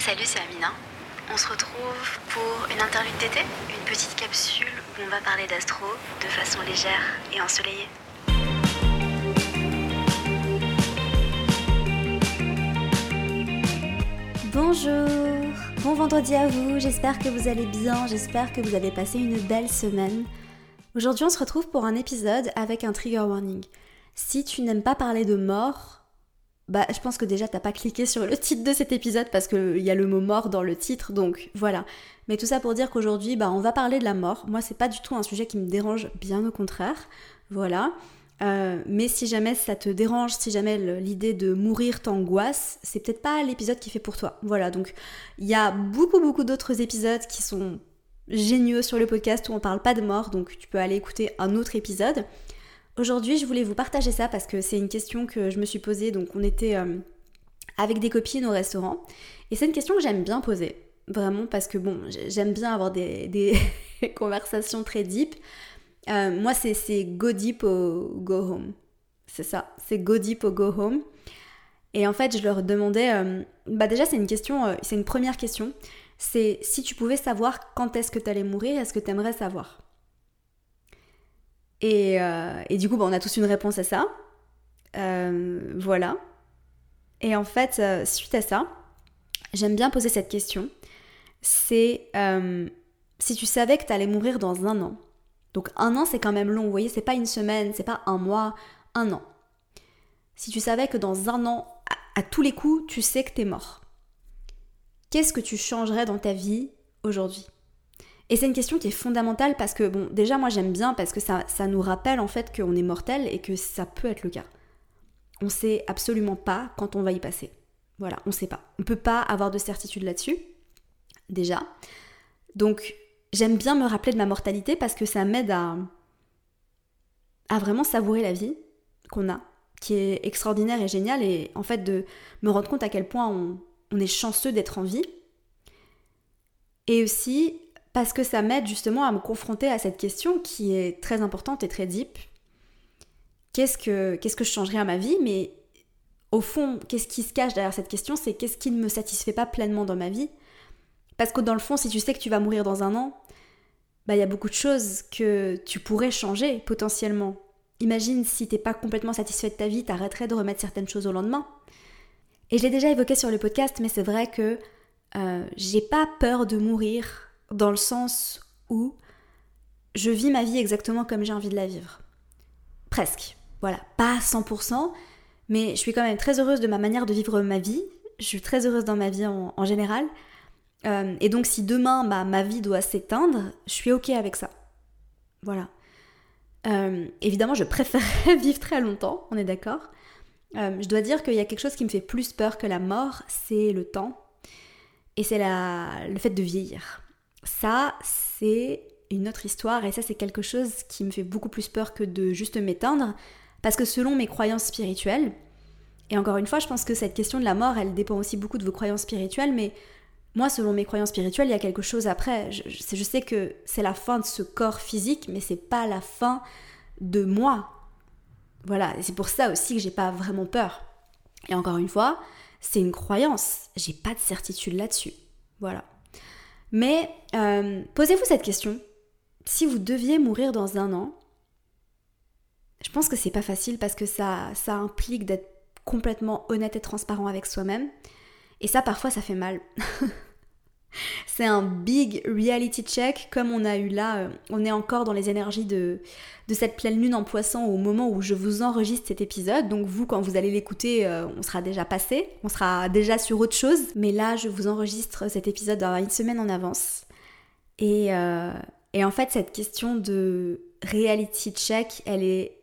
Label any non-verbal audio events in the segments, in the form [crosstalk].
Salut, c'est Amina. On se retrouve pour une interview d'été, une petite capsule où on va parler d'astro de façon légère et ensoleillée. Bonjour, bon vendredi à vous, j'espère que vous allez bien, j'espère que vous avez passé une belle semaine. Aujourd'hui on se retrouve pour un épisode avec un trigger warning. Si tu n'aimes pas parler de mort, bah je pense que déjà t'as pas cliqué sur le titre de cet épisode parce qu'il y a le mot mort dans le titre, donc voilà. Mais tout ça pour dire qu'aujourd'hui, bah on va parler de la mort. Moi c'est pas du tout un sujet qui me dérange, bien au contraire. Voilà. Euh, mais si jamais ça te dérange, si jamais l'idée de mourir t'angoisse, c'est peut-être pas l'épisode qui fait pour toi. Voilà, donc il y a beaucoup beaucoup d'autres épisodes qui sont géniaux sur le podcast où on parle pas de mort, donc tu peux aller écouter un autre épisode. Aujourd'hui, je voulais vous partager ça parce que c'est une question que je me suis posée. Donc, on était euh, avec des copines au restaurant. Et c'est une question que j'aime bien poser. Vraiment, parce que bon, j'aime bien avoir [laughs] des, conversations très deep. Euh, moi, c'est go deep ou go home. C'est ça, c'est go deep ou go home. Et en fait, je leur demandais, euh, bah déjà, c'est une question, c'est une première question. C'est si tu pouvais savoir quand est-ce que tu allais mourir, est-ce que tu aimerais savoir? Euh, et, du coup, bah, on a tous une réponse à ça. Euh, voilà. Et en fait, euh, suite à ça, j'aime bien poser cette question. C'est si tu savais que tu allais mourir dans un an. Donc un an, c'est quand même long. Vous voyez, c'est pas une semaine, c'est pas un mois, un an. Si tu savais que dans un an, à, à tous les coups, tu sais que tu es mort. Qu'est-ce que tu changerais dans ta vie aujourd'hui? Et c'est une question qui est fondamentale parce que, bon, déjà moi j'aime bien parce que ça, ça nous rappelle en fait qu'on est mortel et que ça peut être le cas. On sait absolument pas quand on va y passer. Voilà, on sait pas. On peut pas avoir de certitude là-dessus, déjà. Donc j'aime bien me rappeler de ma mortalité parce que ça m'aide à, à vraiment savourer la vie qu'on a, qui est extraordinaire et géniale, et en fait de me rendre compte à quel point on, on est chanceux d'être en vie. Et aussi parce que ça m'aide justement à me confronter à cette question qui est très importante et très deep. Qu'est-ce que, je changerais à ma vie? Mais au fond, qu'est-ce qui se cache derrière cette question? C'est qu'est-ce qui ne me satisfait pas pleinement dans ma vie? Parce que dans le fond, si tu sais que tu vas mourir dans un an, bah il y a beaucoup de choses que tu pourrais changer potentiellement. Imagine si t'es pas complètement satisfait de ta vie, t'arrêterais de remettre certaines choses au lendemain. Et je l'ai déjà évoqué sur le podcast, mais c'est vrai que euh, j'ai pas peur de mourir dans le sens où je vis ma vie exactement comme j'ai envie de la vivre. Presque. Voilà, pas 100%, mais je suis quand même très heureuse de ma manière de vivre ma vie. Je suis très heureuse dans ma vie en, général. Euh, et donc si demain ma vie doit s'éteindre, je suis ok avec ça. Voilà. Euh, évidemment, je préférerais [laughs] vivre très longtemps, on est d'accord. Euh, je dois dire qu'il y a quelque chose qui me fait plus peur que la mort, c'est le temps. Et c'est le fait de vieillir. Ça, c'est une autre histoire et ça, c'est quelque chose qui me fait beaucoup plus peur que de juste m'éteindre parce que selon mes croyances spirituelles, et encore une fois, je pense que cette question de la mort, elle dépend aussi beaucoup de vos croyances spirituelles, mais moi, selon mes croyances spirituelles, il y a quelque chose après. Je, sais que c'est la fin de ce corps physique, mais c'est pas la fin de moi. Voilà, et c'est pour ça aussi que j'ai pas vraiment peur. Et encore une fois, c'est une croyance, j'ai pas de certitude là-dessus. Voilà. Mais euh, posez-vous cette question. Si vous deviez mourir dans un an, je pense que c'est pas facile parce que ça, ça implique d'être complètement honnête et transparent avec soi-même. Et ça, parfois, ça fait mal. [laughs] c'est un big reality check comme on a eu là. Euh, on est encore dans les énergies de, de cette pleine lune en poisson au moment où je vous enregistre cet épisode. Donc vous, quand vous allez l'écouter, euh, on sera déjà passé, on sera déjà sur autre chose. Mais là, je vous enregistre cet épisode une semaine en avance. Et, euh, et en fait, cette question de reality check, elle est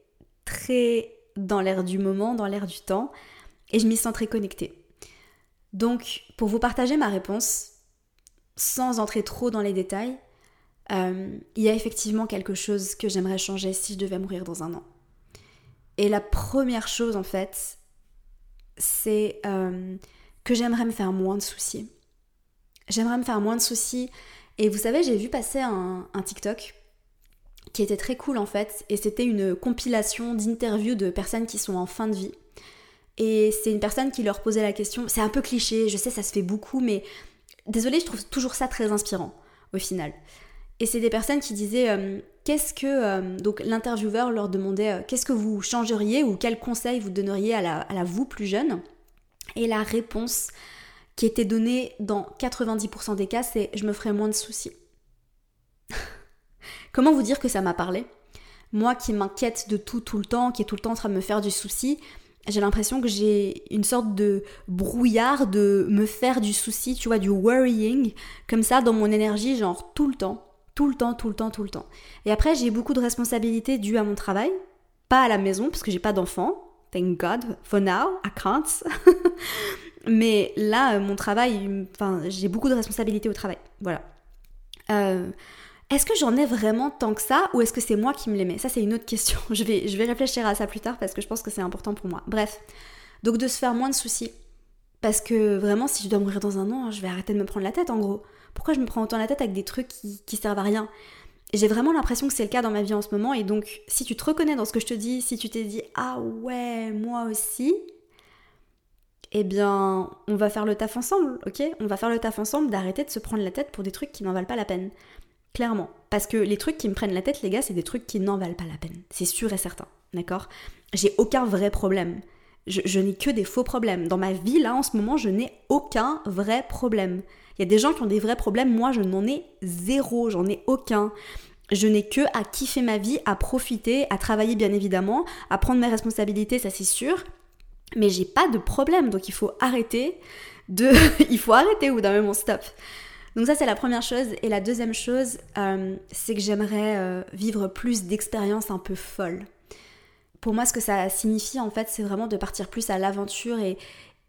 très dans l'air du moment, dans l'air du temps. Et je m'y sens très connectée. Donc, pour vous partager ma réponse, sans entrer trop dans les détails, euh, il y a effectivement quelque chose que j'aimerais changer si je devais mourir dans un an. Et la première chose, en fait, c'est euh, que j'aimerais me faire moins de soucis. J'aimerais me faire moins de soucis. Et vous savez, j'ai vu passer un, un TikTok qui était très cool en fait, et c'était une compilation d'interviews de personnes qui sont en fin de vie. Et c'est une personne qui leur posait la question, c'est un peu cliché, je sais ça se fait beaucoup, mais désolée, je trouve toujours ça très inspirant au final. Et c'est des personnes qui disaient euh, qu'est-ce que euh, donc l'intervieweur leur demandait euh, qu'est-ce que vous changeriez ou quel conseil vous donneriez à la, vous plus jeune? Et la réponse qui était donnée dans 90% des cas, c'est je me ferai moins de soucis. [laughs] Comment vous dire que ça m'a parlé? Moi qui m'inquiète de tout tout le temps, qui est tout le temps en train de me faire du souci, j'ai l'impression que j'ai une sorte de brouillard de me faire du souci, tu vois, du worrying, comme ça dans mon énergie, genre tout le temps tout le temps, tout le temps, tout le temps. Et après, j'ai beaucoup de responsabilités dues à mon travail, pas à la maison, parce que j'ai pas d'enfants. Thank God, for now, I can't. [laughs] Mais là, mon travail, enfin, j'ai beaucoup de responsabilités au travail. Voilà. Euh, est-ce que j'en ai vraiment tant que ça ou est-ce que c'est moi qui me mets? Ça, c'est une autre question. [laughs] Je vais, je vais réfléchir à ça plus tard parce que je pense que c'est important pour moi. Bref, donc de se faire moins de soucis. Parce que vraiment, si je dois mourir dans un an, je vais arrêter de me prendre la tête en gros. Pourquoi je me prends autant la tête avec des trucs qui, servent à rien? J'ai vraiment l'impression que c'est le cas dans ma vie en ce moment. Et donc, si tu te reconnais dans ce que je te dis, si tu t'es dit Ah ouais, moi aussi, eh bien, on va faire le taf ensemble, ok? On va faire le taf ensemble d'arrêter de se prendre la tête pour des trucs qui n'en valent pas la peine. Clairement. Parce que les trucs qui me prennent la tête, les gars, c'est des trucs qui n'en valent pas la peine. C'est sûr et certain. D'accord? J'ai aucun vrai problème. je n'ai que des faux problèmes. Dans ma vie, là, en ce moment, je n'ai aucun vrai problème. Il y a des gens qui ont des vrais problèmes, moi je n'en ai zéro, j'en ai aucun. Je n'ai que à kiffer ma vie, à profiter, à travailler bien évidemment, à prendre mes responsabilités, ça c'est sûr. Mais j'ai pas de problème, donc il faut arrêter de... [laughs] il faut arrêter ou d'un moment stop. Donc ça c'est la première chose. Et la deuxième chose, euh, c'est que j'aimerais euh, vivre plus d'expériences un peu folles. Pour moi, ce que ça signifie en fait, c'est vraiment de partir plus à l'aventure et,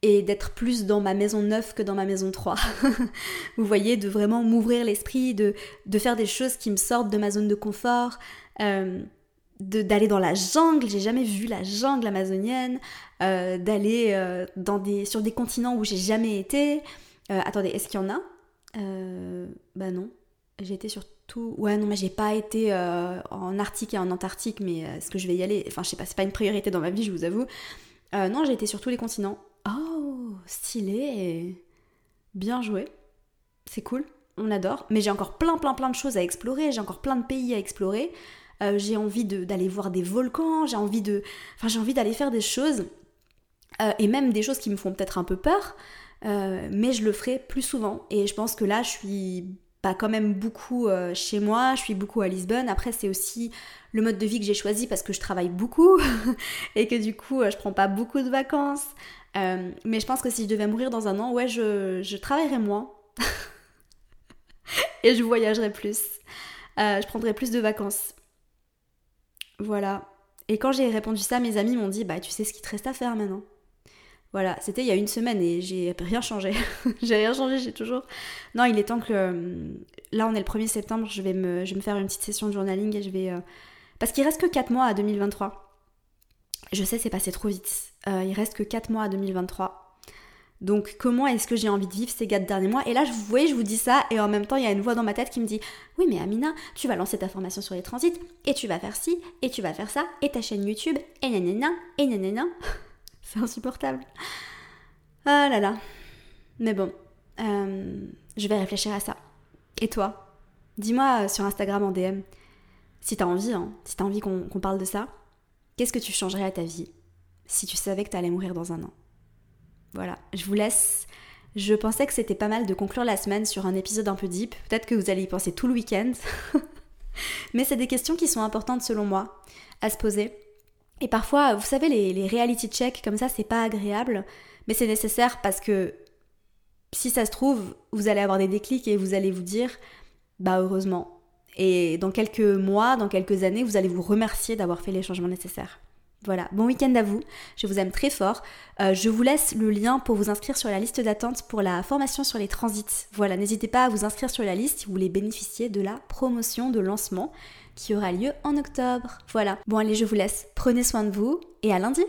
d'être plus dans ma maison neuve que dans ma maison 3. [laughs] Vous voyez, de vraiment m'ouvrir l'esprit, de, faire des choses qui me sortent de ma zone de confort, euh, d'aller dans la jungle, j'ai jamais vu la jungle amazonienne, d'aller sur des continents où j'ai jamais été. Attendez, est-ce qu'il y en a? Bah non, j'ai été sur tout... Ouais, non, mais j'ai pas été en Arctique et en Antarctique, mais est-ce que je vais y aller? Enfin, je sais pas, c'est pas une priorité dans ma vie, je vous avoue. non, j'ai été sur tous les continents. Oh, stylé. Bien joué. C'est cool. On adore. Mais j'ai encore plein, plein, plein de choses à explorer. J'ai encore plein de pays à explorer. Euh, j'ai envie d'aller voir des volcans. J'ai envie de, enfin, j'ai envie d'aller faire des choses. Euh, et même des choses qui me font peut-être un peu peur. Euh, mais je le ferai plus souvent. Et je pense que là, je suis pas quand même beaucoup chez moi. Je suis beaucoup à Lisbonne. Après, c'est aussi le mode de vie que j'ai choisi parce que je travaille beaucoup [laughs] et que du coup, je prends pas beaucoup de vacances. Euh, mais je pense que si je devais mourir dans un an, ouais, je, je travaillerais moins. [laughs] et je voyagerais plus. Euh, je prendrais plus de vacances. Voilà. Et quand j'ai répondu ça, mes amis m'ont dit Bah, tu sais ce qu'il te reste à faire maintenant. Voilà, c'était il y a une semaine et j'ai rien changé. [laughs] j'ai rien changé, j'ai toujours. Non, il est temps que. Euh, là, on est le 1er septembre, je vais me, je faire une petite session de journaling et je vais. Parce qu'il reste que 4 mois à 2023. Je sais, c'est passé trop vite. Euh, il reste que 4 mois à 2023. Donc comment est-ce que j'ai envie de vivre ces 4 derniers mois? Et là, vous voyez, je vous dis ça, et en même temps, il y a une voix dans ma tête qui me dit Oui, mais Amina, tu vas lancer ta formation sur les transits, et tu vas faire ci, et tu vas faire ça, et ta chaîne YouTube, et nanana, et nanana. C'est insupportable. Ah là là. Mais bon, euh, je vais réfléchir à ça. Et toi? Dis-moi sur Instagram en DM, si t'as envie, hein, si t'as envie qu'on parle de ça, qu'est-ce que tu changerais à ta vie si tu savais que tu allais mourir dans un an? Voilà, je vous laisse. Je pensais que c'était pas mal de conclure la semaine sur un épisode un peu deep. Peut-être que vous allez y penser tout le week-end. [laughs] Mais c'est des questions qui sont importantes selon moi à se poser. Et parfois, vous savez, les, reality checks comme ça, c'est pas agréable, mais c'est nécessaire parce que si ça se trouve, vous allez avoir des déclics et vous allez vous dire, bah heureusement. Et dans quelques mois, dans quelques années, vous allez vous remercier d'avoir fait les changements nécessaires. Voilà, bon week-end à vous, je vous aime très fort. Euh, je vous laisse le lien pour vous inscrire sur la liste d'attente pour la formation sur les transits. Voilà, n'hésitez pas à vous inscrire sur la liste si vous voulez bénéficier de la promotion de lancement qui aura lieu en octobre. Voilà, bon allez, je vous laisse, prenez soin de vous et à lundi